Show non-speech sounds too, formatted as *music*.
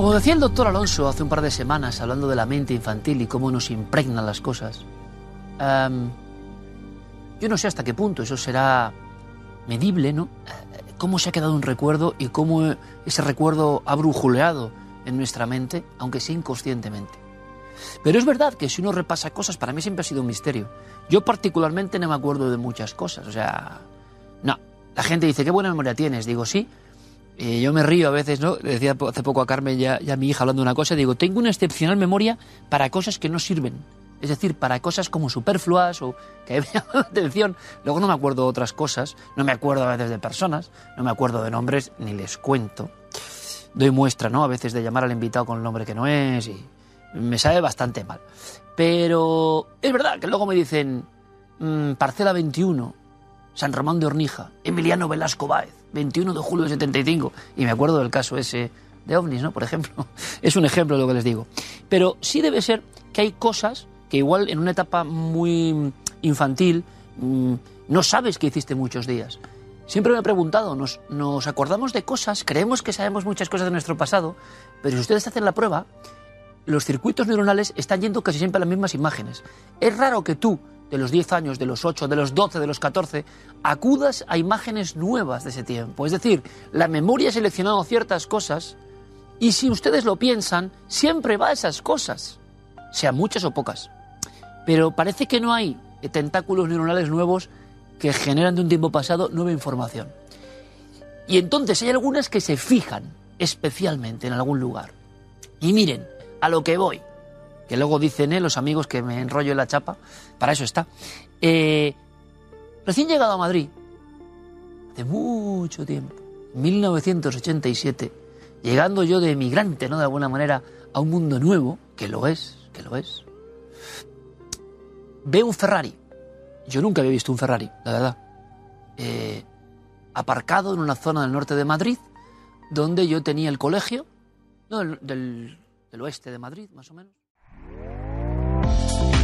Como decía el doctor Alonso hace un par de semanas, hablando de la mente infantil y cómo nos impregnan las cosas, em, yo no sé hasta qué punto eso será medible, ¿no? Cómo se ha quedado un recuerdo y cómo ese recuerdo ha brujuleado en nuestra mente, aunque sea inconscientemente. Pero es verdad que si uno repasa cosas, para mí siempre ha sido un misterio. Yo particularmente no me acuerdo de muchas cosas, o sea, no. La gente dice, qué buena memoria tienes. Digo, sí, eh, yo me río a veces, ¿no? Decía hace poco a Carmen y a, y a mi hija hablando de una cosa, digo, tengo una excepcional memoria para cosas que no sirven. Es decir, para cosas como superfluas o que *laughs* me llaman la atención. Luego no me acuerdo de otras cosas, no me acuerdo a veces de personas, no me acuerdo de nombres, ni les cuento. Doy muestra, ¿no? A veces de llamar al invitado con el nombre que no es y me sabe bastante mal. Pero es verdad que luego me dicen, mm, Parcela 21, San Román de Hornija, Emiliano Velasco Báez, 21 de julio de 75. Y me acuerdo del caso ese de ovnis, ¿no? Por ejemplo. *laughs* Es un ejemplo de lo que les digo. Pero sí debe ser que hay cosas que igual en una etapa muy infantil mm, no sabes que hiciste muchos días. Siempre me he preguntado, nos, nos acordamos de cosas, creemos que sabemos muchas cosas de nuestro pasado, pero si ustedes hacen la prueba, los circuitos neuronales están yendo casi siempre a las mismas imágenes. Es raro que tú, de los 10 años, de los 8, de los 12, de los 14, acudas a imágenes nuevas de ese tiempo. Es decir, la memoria ha seleccionado ciertas cosas y si ustedes lo piensan, siempre va a esas cosas, sean muchas o pocas. Pero parece que no hay tentáculos neuronales nuevos que generan de un tiempo pasado nueva información. Y entonces hay algunas que se fijan especialmente en algún lugar. Y miren, a lo que voy, que luego dicen eh, los amigos que me enrollo en la chapa, para eso está. Eh, recién llegado a Madrid, hace mucho tiempo, 1987, llegando yo de emigrante, ¿no? De alguna manera, a un mundo nuevo, que lo es, que lo es, veo un Ferrari. Yo nunca había visto un Ferrari, la verdad. Eh, aparcado en una zona del norte de Madrid, donde yo tenía el colegio, del oeste de Madrid, más o menos.